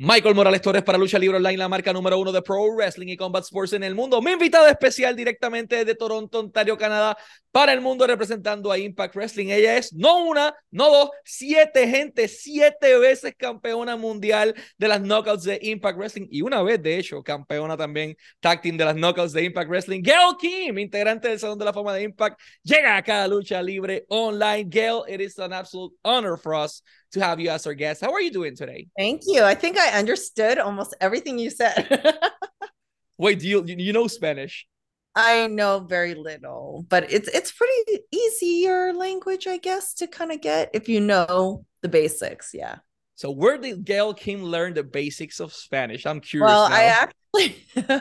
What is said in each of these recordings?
Michael Morales Torres para Lucha Libre Online, la marca número uno de Pro Wrestling y Combat Sports en el mundo. Mi invitada especial directamente de Toronto, Ontario, Canadá, para el mundo representando a Impact Wrestling. Ella es no una, no dos, siete gente, siete veces campeona mundial de las knockouts de Impact Wrestling y una vez, de hecho, campeona también tag team de las knockouts de Impact Wrestling. Gail Kim, integrante del Salón de la Fama de Impact, llega acá a Lucha Libre Online. Gail, it is an absolute honor for us to have you as our guest. How are you doing today? Thank you. I think I understood almost everything you said. Wait, do you you know Spanish? I know very little, but it's it's pretty easier language, I guess, to kind of get if you know the basics. Yeah. So where did Gail Kim learn the basics of Spanish? I'm curious. Well, now. I actually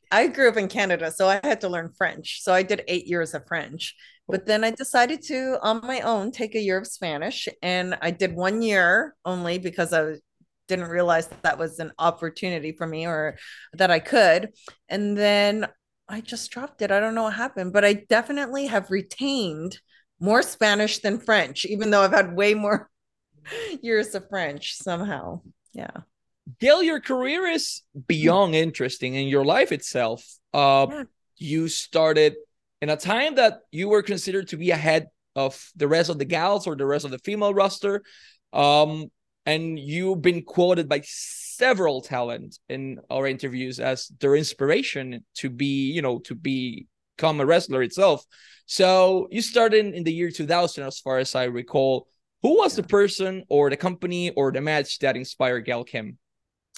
I grew up in Canada, so I had to learn French. So I did eight years of French. But then I decided to, on my own, take a year of Spanish. And I did one year only because I didn't realize that, that was an opportunity for me or that I could. And then I just dropped it. I don't know what happened, but I definitely have retained more Spanish than French, even though I've had way more years of French somehow. Yeah. Gail, your career is beyond interesting in your life itself. Uh, yeah. You started in a time that you were considered to be ahead of the rest of the gals or the rest of the female roster. Um, and you've been quoted by several talent in our interviews as their inspiration to be, you know, to be become a wrestler itself. So you started in the year 2000, as far as I recall. Who was the person or the company or the match that inspired Gail Kim?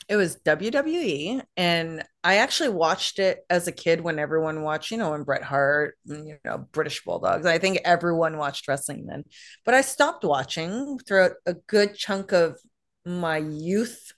it was WWE, and I actually watched it as a kid when everyone watched, you know, when Bret Hart, you know, British Bulldogs. I think everyone watched wrestling then, but I stopped watching throughout a good chunk of my youth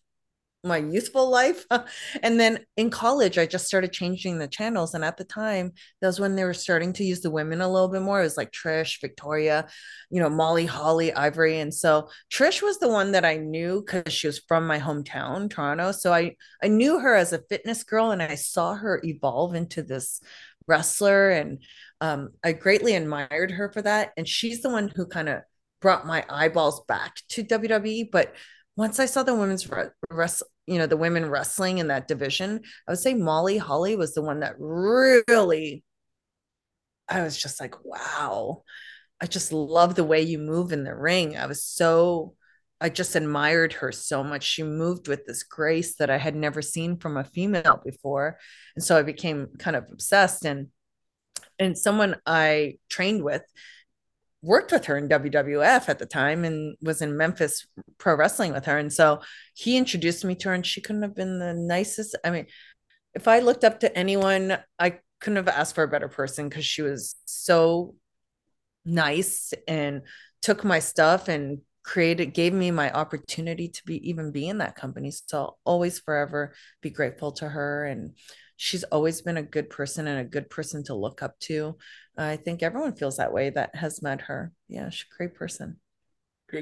my youthful life. and then in college, I just started changing the channels. And at the time, that was when they were starting to use the women a little bit more. It was like Trish, Victoria, you know, Molly, Holly, Ivory. And so Trish was the one that I knew because she was from my hometown, Toronto. So I, I knew her as a fitness girl and I saw her evolve into this wrestler. And um, I greatly admired her for that. And she's the one who kind of brought my eyeballs back to WWE. But once I saw the women's wrest, you know, the women wrestling in that division, I would say Molly Holly was the one that really, I was just like, wow, I just love the way you move in the ring. I was so, I just admired her so much. She moved with this grace that I had never seen from a female before. And so I became kind of obsessed and, and someone I trained with worked with her in WWF at the time and was in Memphis pro wrestling with her. And so he introduced me to her and she couldn't have been the nicest. I mean, if I looked up to anyone, I couldn't have asked for a better person because she was so nice and took my stuff and created gave me my opportunity to be even be in that company. So I'll always forever be grateful to her and she's always been a good person and a good person to look up to. I think everyone feels that way that has met her. Yeah, she's a great person.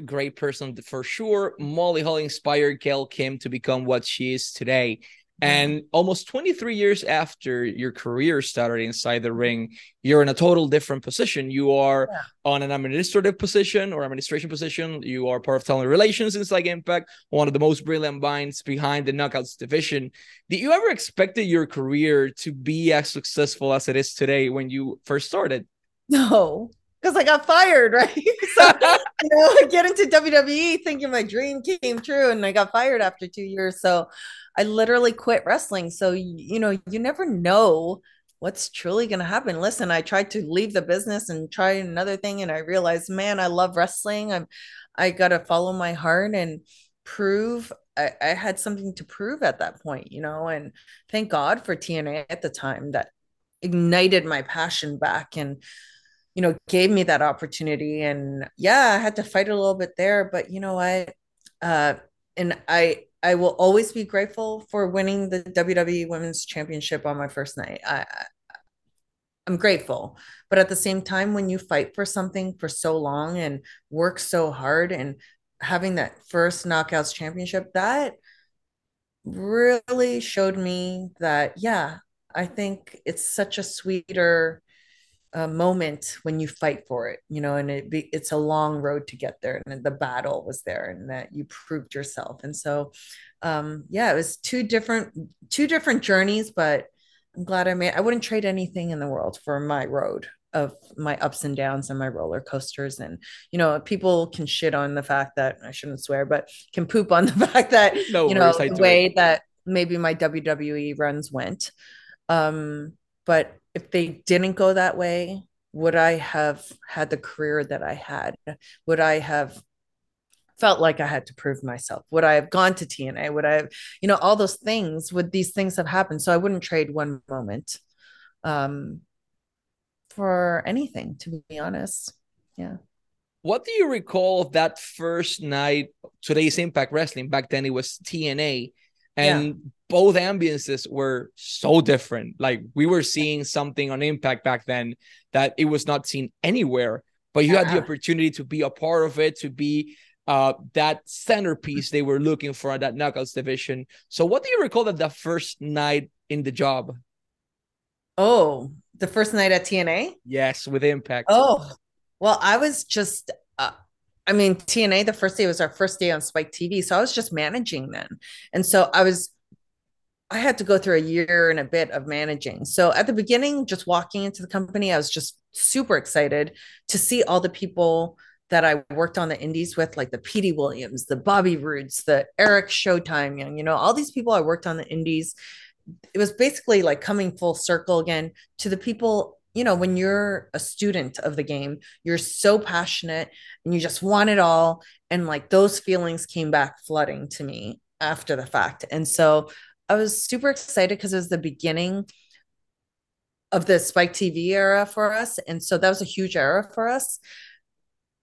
Great person for sure. Molly Holly inspired Gail Kim to become what she is today. And almost 23 years after your career started inside the ring, you're in a total different position. You are yeah. on an administrative position or administration position. You are part of talent relations inside Impact, one of the most brilliant minds behind the Knockouts division. Did you ever expect your career to be as successful as it is today when you first started? No, because I got fired, right? so, you know, I get into WWE thinking my dream came true, and I got fired after two years. So I literally quit wrestling. So, you know, you never know what's truly going to happen. Listen, I tried to leave the business and try another thing, and I realized, man, I love wrestling. I'm, I got to follow my heart and prove I, I had something to prove at that point, you know, and thank God for TNA at the time that ignited my passion back and you know, gave me that opportunity. And yeah, I had to fight a little bit there, but you know what? Uh, and I I will always be grateful for winning the WWE Women's Championship on my first night. I, I'm grateful, but at the same time, when you fight for something for so long and work so hard, and having that first Knockouts Championship, that really showed me that yeah, I think it's such a sweeter a moment when you fight for it, you know, and it be, it's a long road to get there, and the battle was there, and that you proved yourself. And so, um, yeah, it was two different two different journeys, but I'm glad I made. I wouldn't trade anything in the world for my road of my ups and downs and my roller coasters. And you know, people can shit on the fact that I shouldn't swear, but can poop on the fact that no you know the way it. that maybe my WWE runs went. Um, but if they didn't go that way, would I have had the career that I had? Would I have felt like I had to prove myself? Would I have gone to TNA? Would I have, you know, all those things? Would these things have happened? So I wouldn't trade one moment um, for anything, to be honest. Yeah. What do you recall of that first night, today's Impact Wrestling? Back then it was TNA and yeah. Both ambiances were so different like we were seeing something on impact back then that it was not seen anywhere but you yeah. had the opportunity to be a part of it to be uh, that centerpiece they were looking for at that knockouts division so what do you recall that the first night in the job oh the first night at tna yes with impact oh well i was just uh, I mean, TNA, the first day was our first day on Spike TV. So I was just managing then. And so I was, I had to go through a year and a bit of managing. So at the beginning, just walking into the company, I was just super excited to see all the people that I worked on the indies with, like the Petey Williams, the Bobby Roodes, the Eric Showtime Young, you know, all these people I worked on the indies. It was basically like coming full circle again to the people you know, when you're a student of the game, you're so passionate and you just want it all. And like those feelings came back flooding to me after the fact. And so I was super excited because it was the beginning of the Spike TV era for us. And so that was a huge era for us.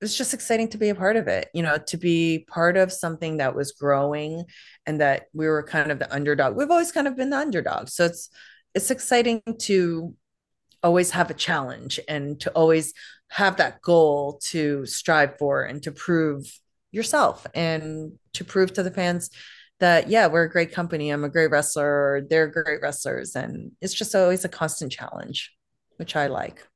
It was just exciting to be a part of it, you know, to be part of something that was growing and that we were kind of the underdog. We've always kind of been the underdog. So it's it's exciting to always have a challenge and to always have that goal to strive for and to prove yourself and to prove to the fans that yeah we're a great company i'm a great wrestler or they're great wrestlers and it's just always a constant challenge which i like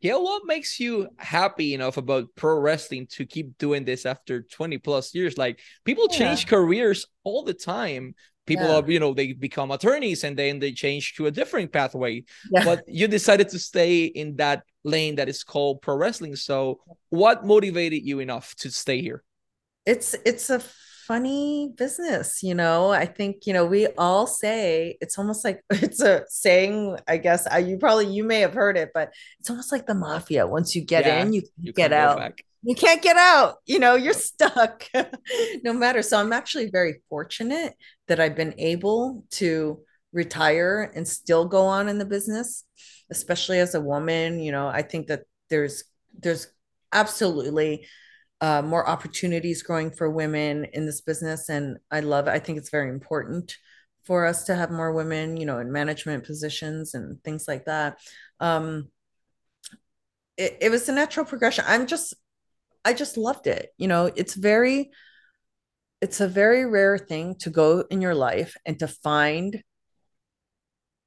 Gail, what makes you happy enough about pro wrestling to keep doing this after 20 plus years? Like people yeah. change careers all the time people yeah. are you know they become attorneys and then they change to a different pathway yeah. but you decided to stay in that lane that is called pro wrestling so what motivated you enough to stay here it's it's a funny business you know? I think you know we all say it's almost like it's a saying i guess I, you probably you may have heard it but it's almost like the mafia. Once you get yeah, in you, you get out. you can't get out you know you're stuck no matter. So i'm actually very fortunate that i've been able to retire and still go on in the business especially as a woman you know? I think that there's there's absolutely uh, more opportunities growing for women in this business and i love it i think it's very important for us to have more women you know in management positions and things like that um it, it was a natural progression i'm just I just loved it. You know, it's very, it's a very rare thing to go in your life and to find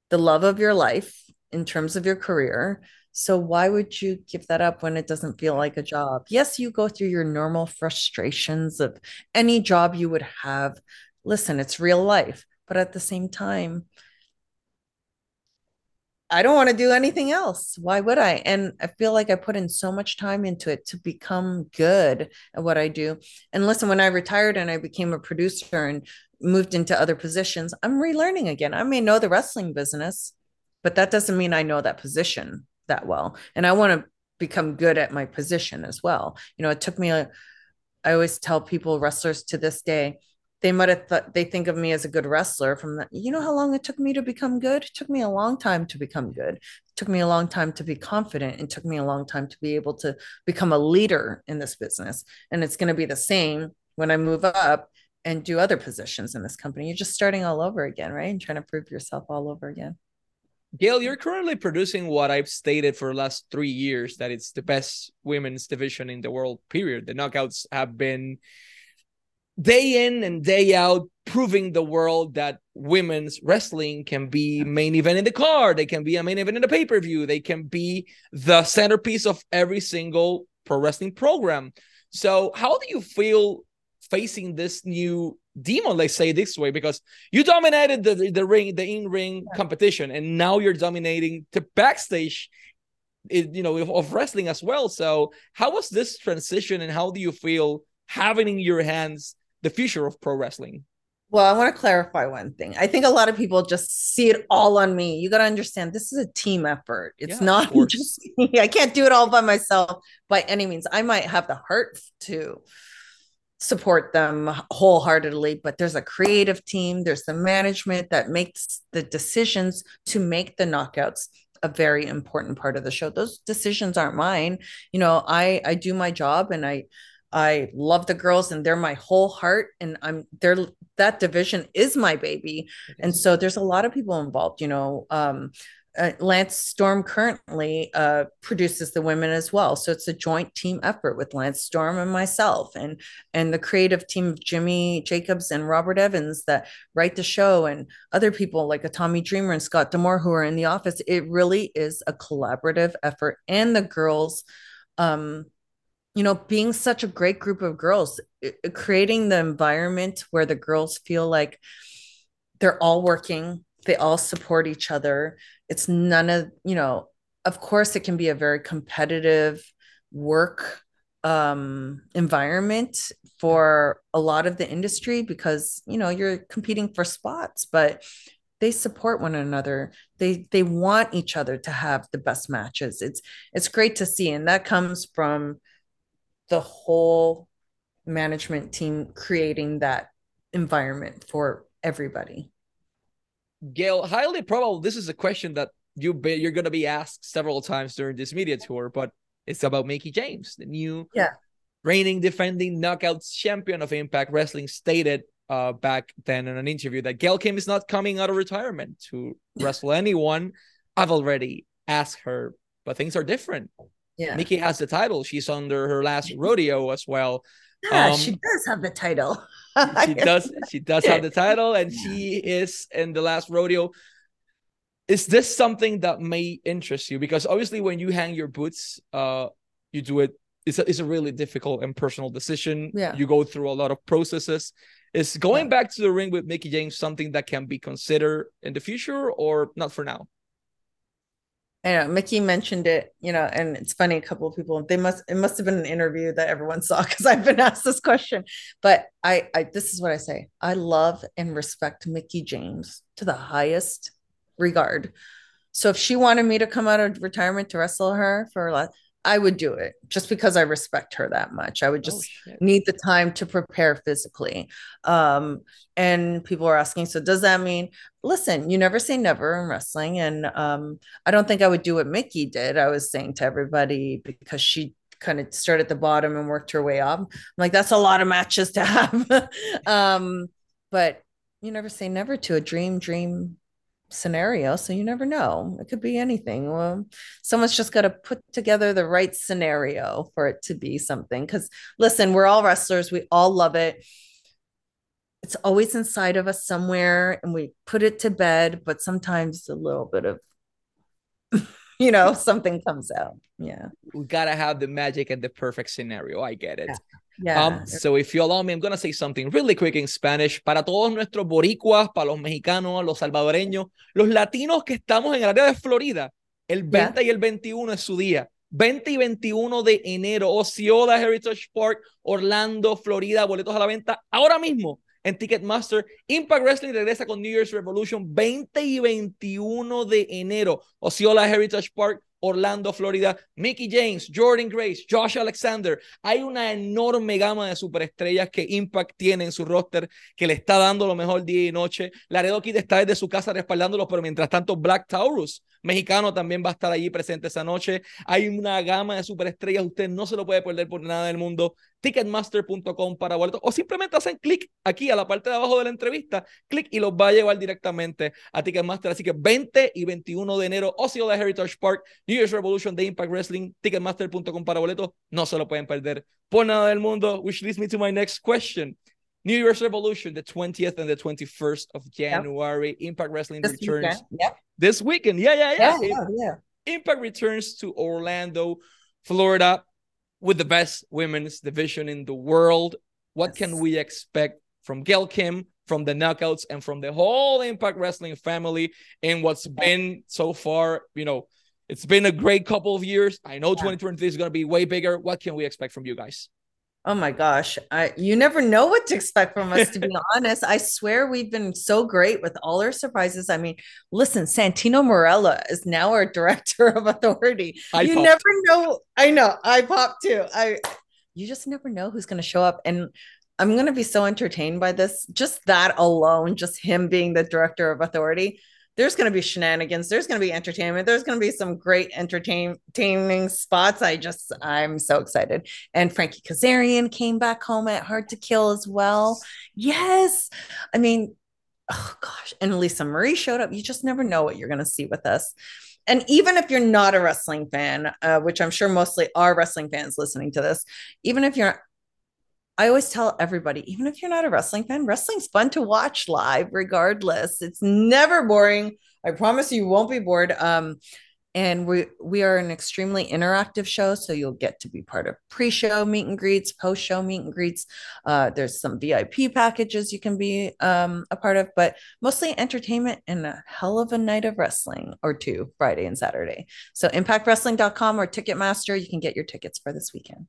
the love of your life in terms of your career. So why would you give that up when it doesn't feel like a job? Yes, you go through your normal frustrations of any job you would have. Listen, it's real life, but at the same time, I don't want to do anything else. Why would I? And I feel like I put in so much time into it to become good at what I do. And listen, when I retired and I became a producer and moved into other positions, I'm relearning again. I may know the wrestling business, but that doesn't mean I know that position that well. And I want to become good at my position as well. You know, it took me a, I always tell people, wrestlers to this day, they might have thought they think of me as a good wrestler from that. You know how long it took me to become good? It took me a long time to become good. It took me a long time to be confident. It took me a long time to be able to become a leader in this business. And it's going to be the same when I move up and do other positions in this company. You're just starting all over again, right? And trying to prove yourself all over again. Gail, you're currently producing what I've stated for the last three years that it's the best women's division in the world, period. The knockouts have been day in and day out proving the world that women's wrestling can be main event in the card, they can be a main event in the pay-per-view, they can be the centerpiece of every single pro wrestling program. So how do you feel facing this new demon, let's say this way, because you dominated the, the ring, the in-ring yeah. competition, and now you're dominating the backstage you know of wrestling as well so how was this transition and how do you feel having in your hands the future of pro wrestling well, I want to clarify one thing. I think a lot of people just see it all on me. You got to understand this is a team effort. It's yeah, not just me. I can't do it all by myself by any means. I might have the heart to support them wholeheartedly, but there's a creative team, there's the management that makes the decisions to make the knockouts a very important part of the show. Those decisions aren't mine. You know, I I do my job and I I love the girls and they're my whole heart and I'm there that division is my baby. And so there's a lot of people involved, you know, um, uh, Lance Storm currently uh, produces the women as well, so it's a joint team effort with Lance Storm and myself, and and the creative team of Jimmy Jacobs and Robert Evans that write the show, and other people like a Tommy Dreamer and Scott D'Amore who are in the office. It really is a collaborative effort, and the girls, um, you know, being such a great group of girls, it, creating the environment where the girls feel like they're all working, they all support each other. It's none of you know of course it can be a very competitive work um, environment for a lot of the industry because you know you're competing for spots but they support one another. They they want each other to have the best matches. It's it's great to see. And that comes from the whole management team creating that environment for everybody Gail, highly probable this is a question that you be, you're going to be asked several times during this media tour, but it's about Mickie James, the new yeah. reigning defending knockouts champion of Impact Wrestling, stated uh, back then in an interview that Gail Kim is not coming out of retirement to wrestle anyone. I've already asked her, but things are different. Yeah. Mickie has the title. She's under her last rodeo as well. Yeah, um, she does have the title. she does. She does have the title, and she is in the last rodeo. Is this something that may interest you? Because obviously, when you hang your boots, uh, you do it. It's a, it's a really difficult and personal decision. Yeah. You go through a lot of processes. Is going yeah. back to the ring with Mickie James something that can be considered in the future, or not for now? I know Mickie mentioned it, you know, and it's funny. A couple of people they must it must have been an interview that everyone saw because I've been asked this question. But I, I this is what I say: I love and respect Mickie James to the highest regard. So if she wanted me to come out of retirement to wrestle her for a I would do it just because I respect her that much. I would oh, just oh, need the time to prepare physically. Um, and people are asking, so does that mean, listen, you never say never in wrestling? And um, I don't think I would do what Mickie did. I was saying to everybody because she kind of started at the bottom and worked her way up. I'm like, that's a lot of matches to have. um, but you never say never to a dream, dream scenario so you never know. It could be anything. Well someone's just got to put together the right scenario for it to be something because listen we're all wrestlers. We all love it. It's always inside of us somewhere and we put it to bed but sometimes a little bit of you know something comes out. Yeah. We gotta have the magic and the perfect scenario. I get it. Yeah. Yeah. Um, so if you allow me, I'm gonna say something really quick in Spanish para todos nuestros boricuas, para los mexicanos, los salvadoreños, los latinos que estamos en el área de Florida. El 20 yeah. y el 21 es su día. 20 y 21 de enero, Osceola Heritage Park, Orlando, Florida, boletos a la venta ahora mismo en Ticketmaster. Impact Wrestling regresa con New Year's Revolution 20 y 21 de enero, Osceola Heritage Park, Orlando, Florida, Mickey James, Jordan Grace, Josh Alexander. Hay una enorme gama de superestrellas que Impact tiene en su roster que le está dando lo mejor día y noche. Laredo Kid está desde su casa respaldándolo, pero mientras tanto Black Taurus, mexicano, también va a estar allí presente esa noche. Hay una gama de superestrellas, usted no se lo puede perder por nada del mundo. Ticketmaster.com para boletos o simplemente hacen clic aquí a la parte de abajo de la entrevista, clic y los va a llevar directamente a Ticketmaster. Así que 20 y 21 de enero, de Heritage Park, New Year's Revolution de Impact Wrestling, Ticketmaster.com para boletos, no se lo pueden perder por nada del mundo, which leads me to my next question. New Year's Revolution, the 20th and the 21st of January. Yep. Impact Wrestling this returns weekend. Yep. this weekend. Yeah, yeah, yeah. yeah, yeah, yeah. Impact returns to Orlando, Florida, with the best women's division in the world. What yes. can we expect from Gail Kim, from the Knockouts, and from the whole Impact Wrestling family in what's been so far, you know, it's been a great couple of years. I know yeah. 2023 is going to be way bigger. What can we expect from you guys? Oh my gosh. I, you never know what to expect from us, to be honest. I swear we've been so great with all our surprises. I mean, listen, Santino Marella is now our director of authority. I you popped. never know. I know. I pop too. I you just never know who's going to show up. And I'm going to be so entertained by this. Just that alone, just him being the director of authority there's going to be shenanigans there's going to be entertainment there's going to be some great entertaining spots. I just i'm so excited. And frankie kazarian came back home at hard to kill as well. Yes. I mean oh gosh. And lisa marie showed up. You just never know what you're going to see with us. And even if you're not a wrestling fan uh, which i'm sure mostly are wrestling fans listening to this even if you're I always tell everybody, even if you're not a wrestling fan, wrestling's fun to watch live, regardless. It's never boring. I promise you won't be bored. Um, and we we are an extremely interactive show, so you'll get to be part of pre-show meet and greets, post-show meet and greets. Uh, there's some VIP packages you can be um, a part of, but mostly entertainment and a hell of a night of wrestling or two, Friday and Saturday. So impactwrestling.com or Ticketmaster, you can get your tickets for this weekend.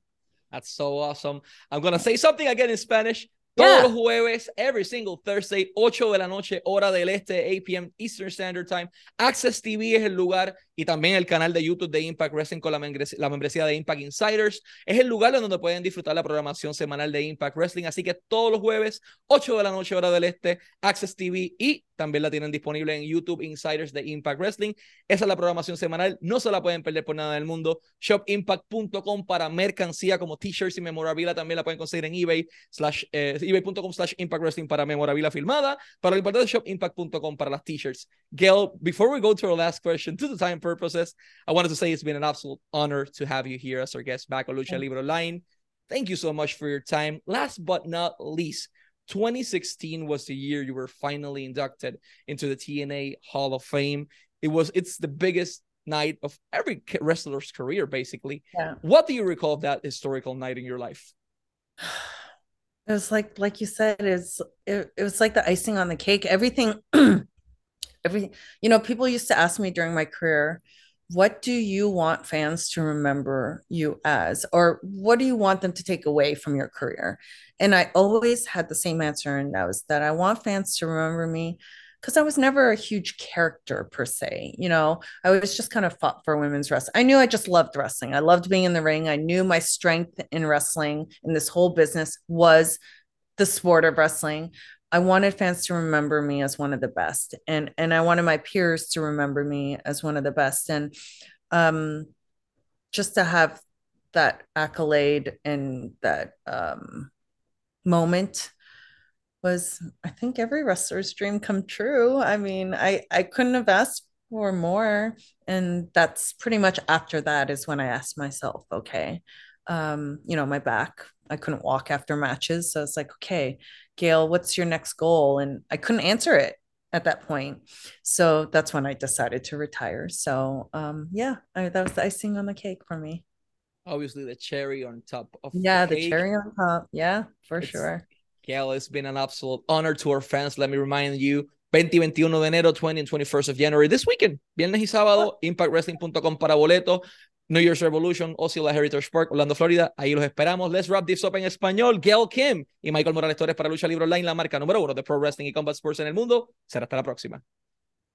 That's so awesome. I'm going to say something again in Spanish. Todos los jueves, every single Thursday, 8 de la noche, hora del este, 8 p.m. Eastern Standard Time. Access TV es el lugar y también el canal de YouTube de Impact Wrestling con la, membresía, la membresía de Impact Insiders. Es el lugar donde pueden disfrutar la programación semanal de Impact Wrestling. Así que todos los jueves, 8 de la noche, hora del este, Access TV y también la tienen disponible en YouTube Insiders de Impact Wrestling. Esa es la programación semanal. No se la pueden perder por nada del mundo. Shopimpact.com para mercancía como t-shirts y memorabilia. También la pueden conseguir en eBay slash eh, ebay.com slash Impact Wrestling para memorabilia filmada. Para lo importante, shopimpact.com para las t-shirts. Gail, before we go to our last question, to the time purposes, I wanted to say it's been an absolute honor to have you here as our guest back on Lucha Libre Line. Thank you so much for your time. Last but not least, 2016 was the year you were finally inducted into the TNA Hall of Fame. It was it's the biggest night of every wrestler's career basically. Yeah. What do you recall of that historical night in your life? It was like like you said it's it, it was like the icing on the cake. Everything everything you know people used to ask me during my career what do you want fans to remember you as? Or what do you want them to take away from your career? And i always had the same answer and that was that i want fans to remember me because i was never a huge character per se you know? I was just kind of fought for women's wrestling i knew i just loved wrestling. I loved being in the ring. I knew my strength in wrestling in this whole business was the sport of wrestling I wanted fans to remember me as one of the best and and I wanted my peers to remember me as one of the best and um just to have that accolade and that um moment was I think every wrestler's dream come true. I mean, I I couldn't have asked for more and that's pretty much after that is when I asked myself, okay, um, you know, my back I couldn't walk after matches. So it's like, okay, Gail, what's your next goal? And I couldn't answer it at that point. So that's when I decided to retire. So um, yeah, I, that was the icing on the cake for me. Obviously, the cherry on top of yeah, the, the cherry on top. Yeah, for it's, sure. Gail, it's been an absolute honor to our fans. Let me remind you 20 21 de enero, 20 and 21st of January, this weekend, viernes y sábado, impactwrestling.com para boleto. New Year's Revolution, Osceola Heritage Park, Orlando, Florida. Ahí los esperamos. Let's wrap this up en español. Gail Kim y Michael Morales Torres para Lucha Libre Online, la marca número uno de Pro Wrestling y Combat Sports en el mundo. Será hasta la próxima.